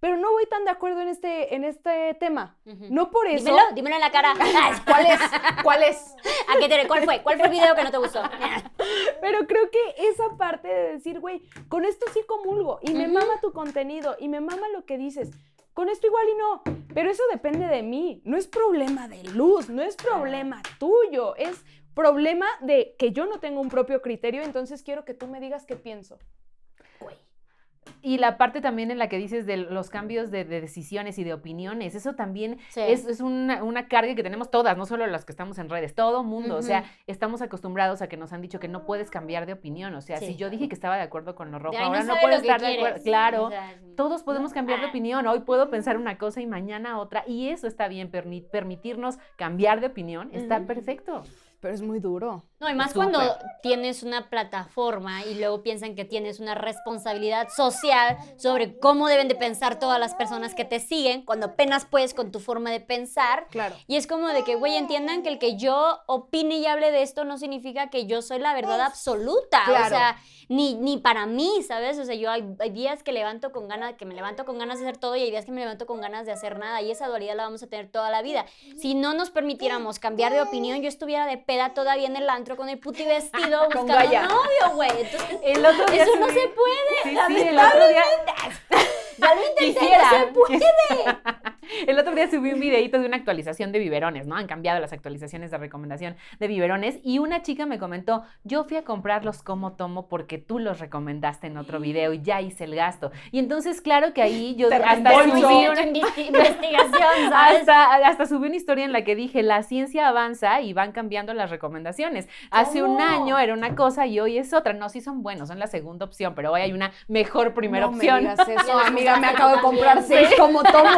pero no voy tan de acuerdo en este, en este tema. No por eso. Dímelo, dímelo en la cara. ¿Cuál es? ¿Cuál es? ¿A qué te, ¿Cuál fue? ¿Cuál fue el video que no te gustó? Pero creo que esa parte de decir, güey, con esto sí comulgo y me mama tu contenido y me mama lo que dices. Con esto igual y no, pero eso depende de mí. No es problema de luz, no es problema tuyo, es problema de que yo no tengo un propio criterio, entonces quiero que tú me digas qué pienso. Y la parte también en la que dices de los cambios de, de decisiones y de opiniones, eso también Sí. es, es una, una carga que tenemos todas, no solo las que estamos en redes, todo mundo. O sea, estamos acostumbrados a que nos han dicho que no puedes cambiar de opinión. O sea, Sí. si yo dije que estaba de acuerdo con lo rojo, De ahora no, sabe puedo estar de acuerdo. Claro. O sea, Todos podemos cambiar de Ah. opinión. Hoy puedo pensar una cosa y mañana otra. Y eso está bien. permi- permitirnos cambiar de opinión está perfecto. Pero es muy duro. No, y más cuando tienes una plataforma y luego piensan que tienes una responsabilidad social sobre cómo deben de pensar todas las personas que te siguen, cuando apenas puedes con tu forma de pensar. Claro. Y es como de que, güey, entiendan que el que yo opine y hable de esto no significa que yo soy la verdad absoluta. O sea, ni, ni para mí, ¿sabes? O sea, yo hay, hay días que levanto con ganas, que me levanto con ganas de hacer todo y hay días que me levanto con ganas de hacer nada. Y esa dualidad la vamos a tener toda la vida. Si no nos permitiéramos cambiar de opinión, yo estuviera de peda todavía en el antro con el puti vestido Con buscando Gaia. novio, güey. Entonces, El otro día eso no se puede. Sí, sí, el otro día Ya lo intenté, quisiera. no se puede. El otro día subí un videito de una actualización de biberones, ¿no? Han cambiado las actualizaciones de recomendación de biberones y una chica me comentó, yo fui a comprarlos como tomo porque tú los recomendaste en otro video y ya hice el gasto. Y entonces, claro que ahí yo hasta subí una- una investi- investigación, ¿sabes? hasta, hasta subí una historia en la que dije, la ciencia avanza y van cambiando las recomendaciones. Hace un año era una cosa y hoy es otra. No, sí son buenos, son la segunda opción, pero hoy hay una mejor primera no opción. Me digas eso, amiga, me acabo de comprar seis como tomo.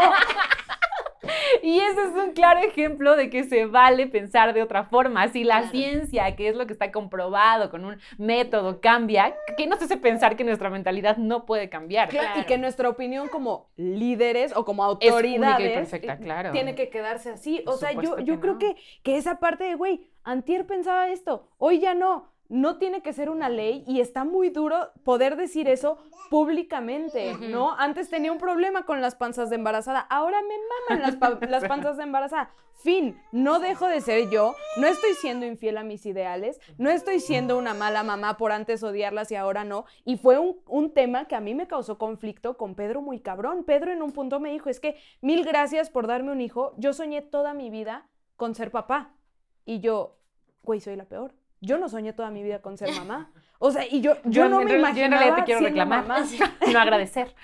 Y ese es un claro ejemplo de que se vale pensar de otra forma. Si la Claro. ciencia, que es lo que está comprobado con un método, cambia, ¿qué nos hace pensar que nuestra mentalidad no puede cambiar? Claro, Y que nuestra opinión como líderes o como Es única y autoridades perfecta, eh, claro. tiene que quedarse así. O Por sea, yo, yo que creo no. que, que esa parte de, güey, antier pensaba esto, hoy ya no. No tiene que ser una ley y está muy duro poder decir eso públicamente. ¿no? Antes tenía un problema con las panzas de embarazada, ahora me maman las, pa- las panzas de embarazada. Fin, no dejo de ser yo, no estoy siendo infiel a mis ideales, no estoy siendo una mala mamá por antes odiarlas y ahora no. Y fue un, un tema que a mí me causó conflicto con Pedro muy cabrón. Pedro en un punto me dijo, es que mil gracias por darme un hijo, yo soñé toda mi vida con ser papá. Y yo, güey, soy la peor. Yo no soñé toda mi vida con ser mamá. O sea, y yo, yo, no me imaginaba yo en realidad te quiero reclamar, mamá. no agradecer.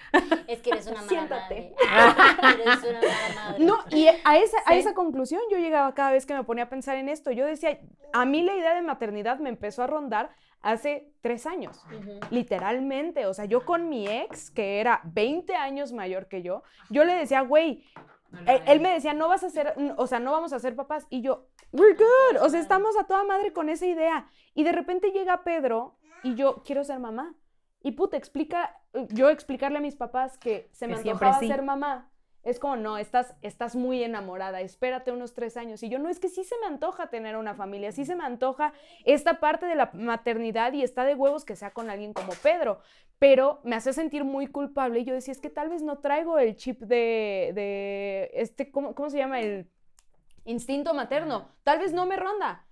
Es que eres una mala Siéntate. madre. Eres una mala madre. No, y a esa, a esa conclusión yo llegaba cada vez que me ponía a pensar en esto. Yo decía, a mí la idea de maternidad me empezó a rondar hace tres años, literalmente. O sea, yo con mi ex, que era 20 años mayor que yo, yo le decía, güey, él, él me decía, no vas a ser, o sea, no vamos a ser papás. Y yo, we're good. O sea, estamos a toda madre con esa idea. Y de repente llega Pedro y yo quiero ser mamá. Y puta, explica, yo explicarle a mis papás que se me Que antojaba sí. ser mamá. Es como, no, estás, estás muy enamorada, espérate unos tres años. Y yo, no, es que sí se me antoja tener una familia, sí se me antoja esta parte de la maternidad y está de huevos que sea con alguien como Pedro. Pero me hace sentir muy culpable y yo decía, es que tal vez no traigo el chip de, de este, ¿cómo, cómo se llama? El instinto materno. Tal vez no me ronda.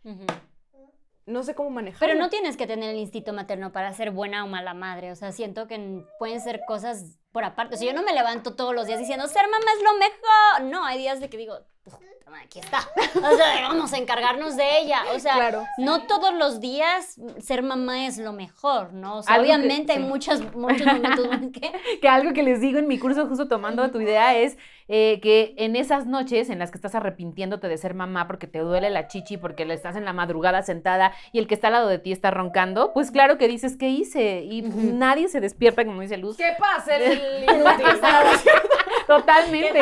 No sé cómo manejarlo. Pero no tienes que tener el instinto materno para ser buena o mala madre. O sea, siento que pueden ser cosas por aparte. O sea, yo no me levanto todos los días diciendo, ser mamá es lo mejor. No, hay días de que digo, "Puta madre, aquí está. O sea, vamos a encargarnos de ella. O sea, Claro. no todos los días ser mamá es lo mejor, ¿no? O sea, Algo que- obviamente hay sí. muchos, muchos momentos en que... que algo que les digo en mi curso, justo tomando tu idea, es eh, que en esas noches en las que estás arrepintiéndote de ser mamá porque te duele la chichi, porque le estás en la madrugada sentada y el que está al lado de ti está roncando, pues claro que dices, ¿qué hice? Y nadie se despierta, como dice Luz. ¿Qué pasa? El Totalmente.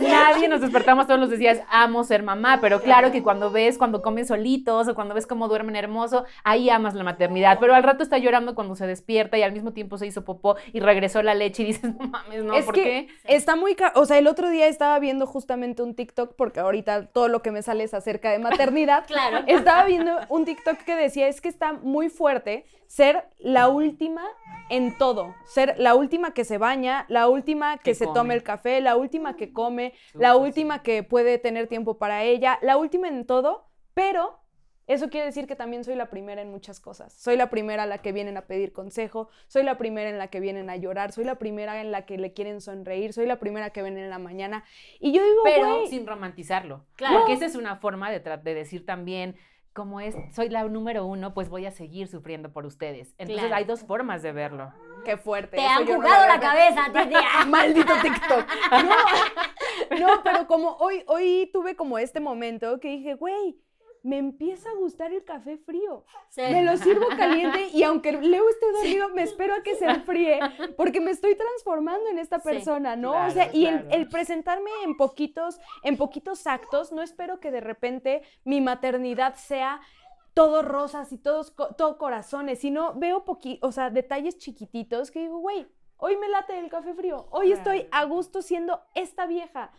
Nadie nos despertamos todos los días, amo ser mamá, pero claro que cuando ves, cuando comen solitos o cuando ves cómo duermen hermoso, ahí amas la maternidad, pero al rato está llorando cuando se despierta y al mismo tiempo se hizo popó y regresó la leche y dices, no mames, no, es ¿por que qué? está muy... O sea, el otro día estaba viendo justamente un TikTok, porque ahorita todo lo que me sale es acerca de maternidad. Claro. Estaba viendo un TikTok que decía, es que está muy fuerte ser la última en todo. Ser la última que se baña, la última que, Que se come. tome el café, la última que come, la última que puede tener tiempo para ella, la última en todo, pero eso quiere decir que también soy la primera en muchas cosas. Soy la primera a la que vienen a pedir consejo, soy la primera en la que vienen a llorar, soy la primera en la que le quieren sonreír, soy la primera que ven en la mañana. Y yo digo, pero sin romantizarlo. Claro. Porque esa es una forma de decir también, como es, soy la número uno, pues voy a seguir sufriendo por ustedes. Entonces Claro. hay dos formas de verlo. qué fuerte. Te eso han no jugado la cabeza, tía. Maldito TikTok. No, no, pero como hoy, hoy tuve como este momento que dije, güey, me empieza a gustar el café frío. Sí. Me lo sirvo caliente y aunque Leo esté dormido, me espero a que se enfríe porque me estoy transformando en esta Sí, persona, ¿no? o claro, sea, y el, claro. el presentarme en poquitos, en poquitos actos, no espero que de repente mi maternidad sea todos rosas y todos todo corazones, sino veo poqui, o sea, detalles chiquititos que digo, güey, hoy me late el café frío, hoy estoy a gusto siendo esta vieja.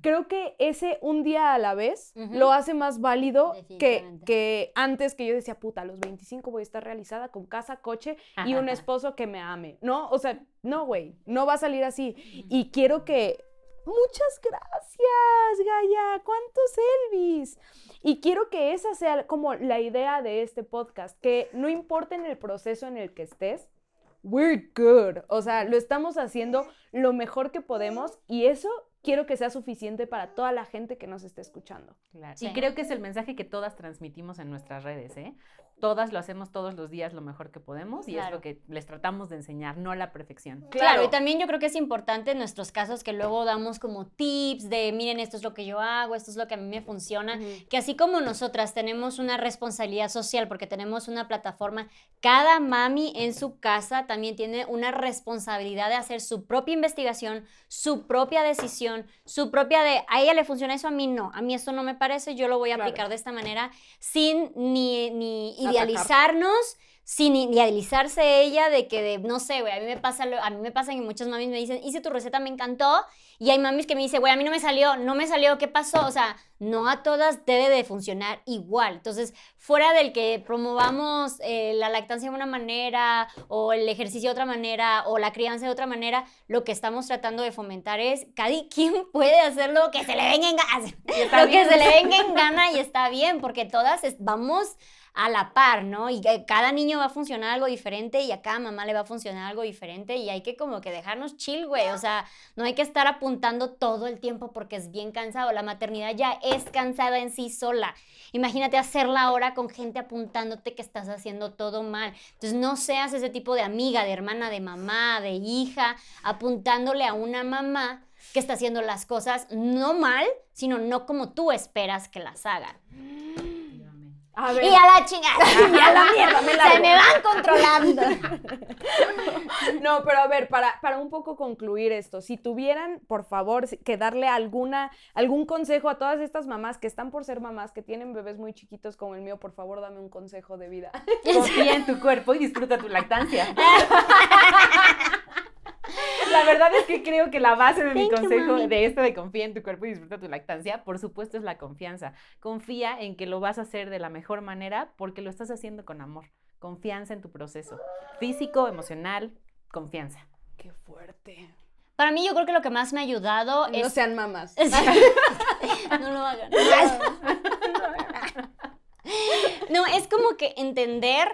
Creo que ese un día a la vez lo hace más válido que, que antes que yo decía, puta, a los 25 voy a estar realizada con casa, coche y un esposo que me ame, ¿no? O sea, no, güey, no va a salir así. Y quiero que... Muchas gracias, Gaia. ¿Cuántos Elvis? Y quiero que esa sea como la idea de este podcast, que no importa en el proceso en el que estés, we're good. O sea, lo estamos haciendo lo mejor que podemos y eso quiero que sea suficiente para toda la gente que nos esté escuchando. Claro. Sí. Y creo que es el mensaje que todas transmitimos en nuestras redes, ¿eh? Todas lo hacemos todos los días lo mejor que podemos y es Claro. lo que les tratamos de enseñar, no la perfección. Claro, y también yo creo que es importante en nuestros casos que luego damos como tips de, miren, esto es lo que yo hago, esto es lo que a mí me funciona, Ujú. que así como nosotras tenemos una responsabilidad social porque tenemos una plataforma, cada mami en su casa también tiene una responsabilidad de hacer su propia investigación, su propia decisión, su propia de, a ella le funciona eso, a mí no, a mí esto no me parece, yo lo voy a Claro. aplicar de esta manera sin ni, ni. Idealizarnos sin idealizarse ella de que de, no sé, güey, a mí me pasa, a mí me pasa que muchas mamis me dicen, hice tu receta, me encantó, y hay mamis que me dicen, güey, a mí no me salió, no me salió, ¿qué pasó? O sea, no a todas debe de funcionar igual. Entonces, fuera del que promovamos eh, la lactancia de una manera, o el ejercicio de otra manera, o la crianza de otra manera, lo que estamos tratando de fomentar es, cada quien puede hacer lo que se le venga en gana, lo que se le venga en gana y está bien, porque todas vamos a la par, ¿no? Y cada niño va a funcionar algo diferente y a cada mamá le va a funcionar algo diferente y hay que como que dejarnos chill, güey. O sea, no hay que estar apuntando todo el tiempo porque es bien cansado. La maternidad ya es cansada en sí sola. Imagínate hacerla ahora con gente apuntándote que estás haciendo todo mal. Entonces no seas ese tipo de amiga, de hermana, de mamá, de hija, apuntándole a una mamá que está haciendo las cosas no mal, sino no como tú esperas que las hagan. A Y a la chingada. Y a la mierda, me Se largo. me van controlando. No, pero a ver, para, para un poco concluir esto, si tuvieran, por favor, que darle alguna, algún consejo a todas estas mamás que están por ser mamás, que tienen bebés muy chiquitos como el mío, por favor, dame un consejo de vida. Confía en tu cuerpo y disfruta tu lactancia. La verdad es que creo que la base de mi Thank consejo de esto de confía en tu cuerpo y disfruta tu lactancia, por supuesto, es la confianza. Confía en que lo vas a hacer de la mejor manera porque lo estás haciendo con amor. Confianza en tu proceso. Físico, emocional, confianza. Qué fuerte. Para mí, yo creo que lo que más me ha ayudado No es. sean mamás. no lo hagan. No, es como que entender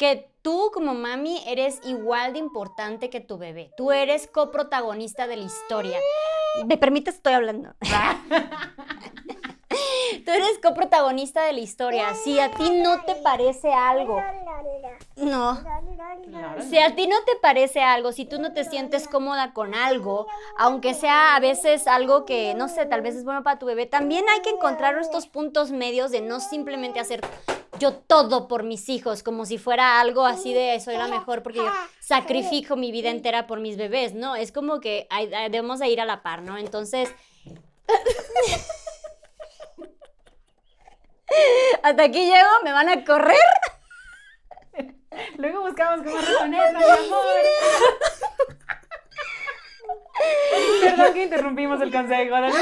que tú como mami eres igual de importante que tu bebé. Tú eres coprotagonista de la historia. ¿Me permites? Estoy hablando. Tú eres coprotagonista de la historia. Si a ti no te parece algo, no. Si a ti no te parece algo, si tú no te sientes cómoda con algo, aunque sea a veces algo que, no sé, tal vez es bueno para tu bebé, también hay que encontrar estos puntos medios de no simplemente hacer yo todo por mis hijos, como si fuera algo así de soy la mejor porque yo sacrifico mi vida entera por mis bebés, ¿no? Es como que hay- debemos de ir a la par, ¿no? Entonces... Hasta aquí llego, me van a correr. Luego buscamos cómo responder, mi amor. Perdón que interrumpimos el consejo. de luz.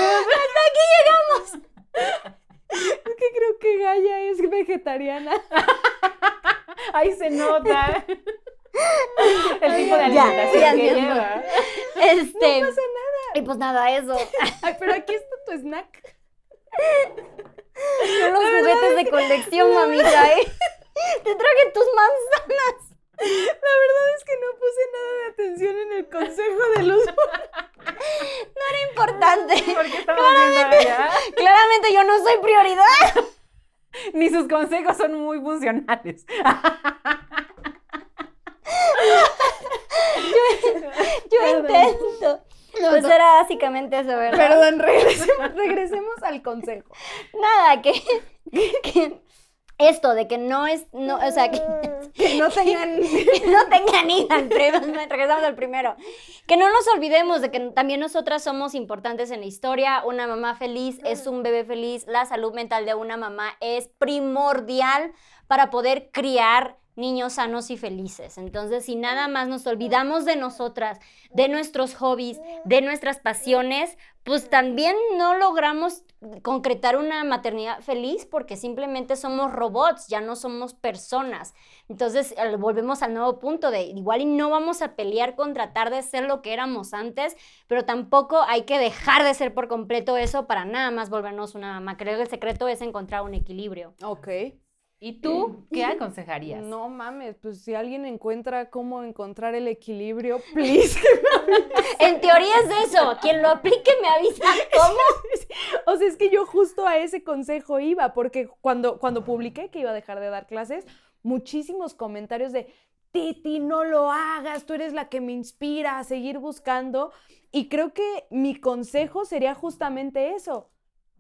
Es que creo que Gaia es vegetariana. Ahí se nota. El tipo de alimentación ya que lleva. Este, no pasa nada. Y pues nada, eso. Ay, pero aquí está tu snack. Son los juguetes de colección, mamita, ¿eh? Te traje tus manzanas. La verdad es que no puse nada de atención en el consejo de luz. Importante. ¿Por qué estamos viendo allá? Claramente yo no soy prioridad. Ni sus consejos son muy funcionales. Yo intento. Pues no. era básicamente eso, ¿verdad? Perdón, regresemos, regresemos al consejo. Nada, que, que esto de que no es, no, o sea, que, Que no tengan... no tengan hijas, regresamos al primero. Que no nos olvidemos de que también nosotras somos importantes en la historia. Una mamá feliz es un bebé feliz. La salud mental de una mamá es primordial para poder criar niños sanos y felices. Entonces, si nada más nos olvidamos de nosotras, de nuestros hobbies, de nuestras pasiones, pues también no logramos concretar una maternidad feliz porque simplemente somos robots, ya no somos personas. Entonces, volvemos al nuevo punto de igual y no vamos a pelear con tratar de ser lo que éramos antes, pero tampoco hay que dejar de ser por completo eso para nada más volvernos una mamá. Creo que el secreto es encontrar un equilibrio. Ok. ¿Y tú qué aconsejarías? No mames, pues si alguien encuentra cómo encontrar el equilibrio, please. En teoría es eso. Quien lo aplique me avisa cómo. o sea, es que yo justo a ese consejo iba, porque cuando, cuando publiqué que iba a dejar de dar clases, muchísimos comentarios de, Titi, no lo hagas, tú eres la que me inspira a seguir buscando. Y creo que mi consejo sería justamente eso.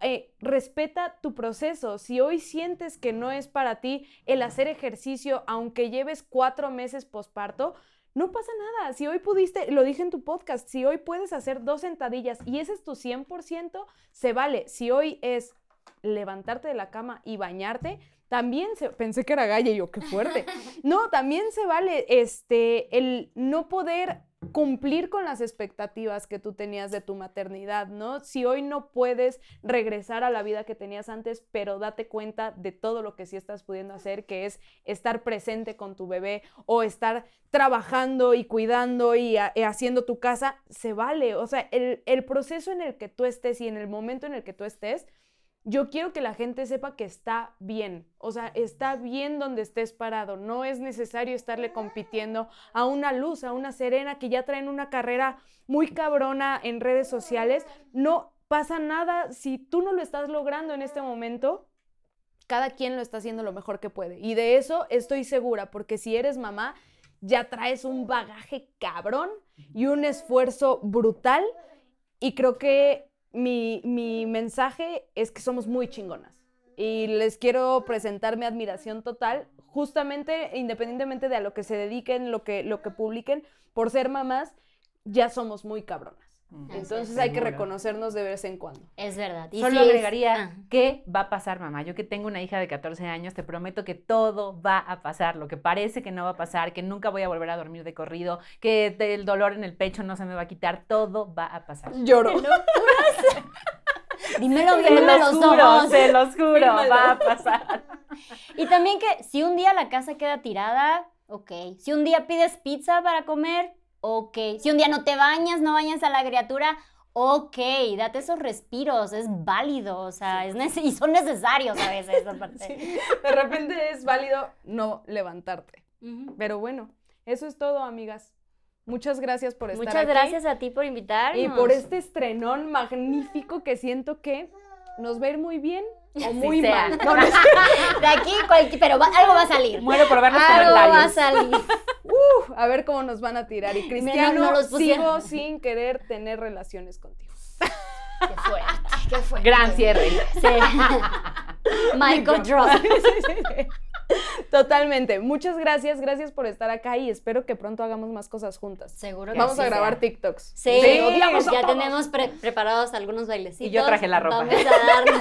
Eh, respeta tu proceso. Si hoy sientes que no es para ti el hacer ejercicio, aunque lleves cuatro meses posparto, no pasa nada. Si hoy pudiste, lo dije en tu podcast, si hoy puedes hacer dos sentadillas y ese es tu 100%, se vale. Si hoy es levantarte de la cama y bañarte, también se, pensé que era galla y yo, qué fuerte. No, también se vale este, el no poder cumplir con las expectativas que tú tenías de tu maternidad, ¿no? Si hoy no puedes regresar a la vida que tenías antes, pero date cuenta de todo lo que sí estás pudiendo hacer, que es estar presente con tu bebé o estar trabajando y cuidando y, haciendo tu casa, se vale. O sea, el, el proceso en el que tú estés y en el momento en el que tú estés, yo quiero que la gente sepa que está bien, o sea, está bien donde estés parado, no es necesario estarle compitiendo a una luz, a una serena que ya traen una carrera muy cabrona en redes sociales, no pasa nada si tú no lo estás logrando en este momento. Cada quien lo está haciendo lo mejor que puede. Y de eso estoy segura, porque si eres mamá, ya traes un bagaje cabrón y un esfuerzo brutal. Y creo que mi, mensaje es que somos muy chingonas y les quiero presentar mi admiración total, justamente independientemente de a lo que se dediquen, lo que, lo que publiquen, por ser mamás, ya somos muy cabronas. Entonces hay que reconocernos de vez en cuando. Es verdad. Y Solo agregaría, ah. ¿qué va a pasar, mamá? Yo que tengo una hija de 14 años, te prometo que todo va a pasar. Lo que parece que no va a pasar, que nunca voy a volver a dormir de corrido, que el dolor en el pecho no se me va a quitar, todo va a pasar. Lloro. Dímelo bien a los juro, Se los juro, va a pasar. Y también que si un día la casa queda tirada, ok. Si un día pides pizza para comer, ok. Si un día no te bañas, no bañas a la criatura, ok, date esos respiros, es válido, o sea, es y son necesarios a veces. De repente es válido no levantarte. Pero bueno, eso es todo, amigas. Muchas gracias por estar Muchas gracias a ti por invitarnos. Y por este estrenón magnífico que siento que nos va a ir muy bien o muy mal. de aquí, pero algo va a salir. Muero por ver los algo comentarios. va a salir. Uh, a ver cómo nos van a tirar. Y Cristiano, sigo sin querer tener relaciones contigo. Qué fuerte, qué fuerte. Gran cierre. Sí. Michael Drop. Totalmente. Muchas gracias, gracias por estar acá y espero que pronto hagamos más cosas juntas. Seguro que Vamos a grabar TikToks. Sí, ya tenemos preparados algunos bailecitos. Y yo traje la ropa. Vamos a darle.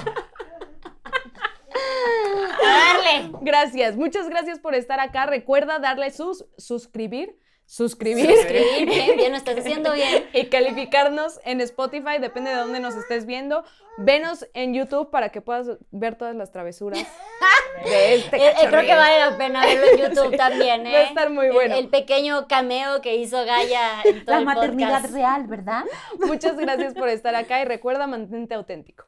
Gracias, muchas gracias por estar acá. Recuerda darle sus suscribir. Suscribir. Suscribir, bien, bien, lo estás haciendo bien. Y calificarnos en Spotify, depende de dónde nos estés viendo. Venos en YouTube para que puedas ver todas las travesuras de este eh, eh, Creo que vale la pena verlo en YouTube también, ¿eh? Va a estar muy bueno. El, pequeño cameo que hizo Gaia en todo La maternidad real, ¿verdad? Muchas gracias por estar acá y recuerda, mantente auténtico.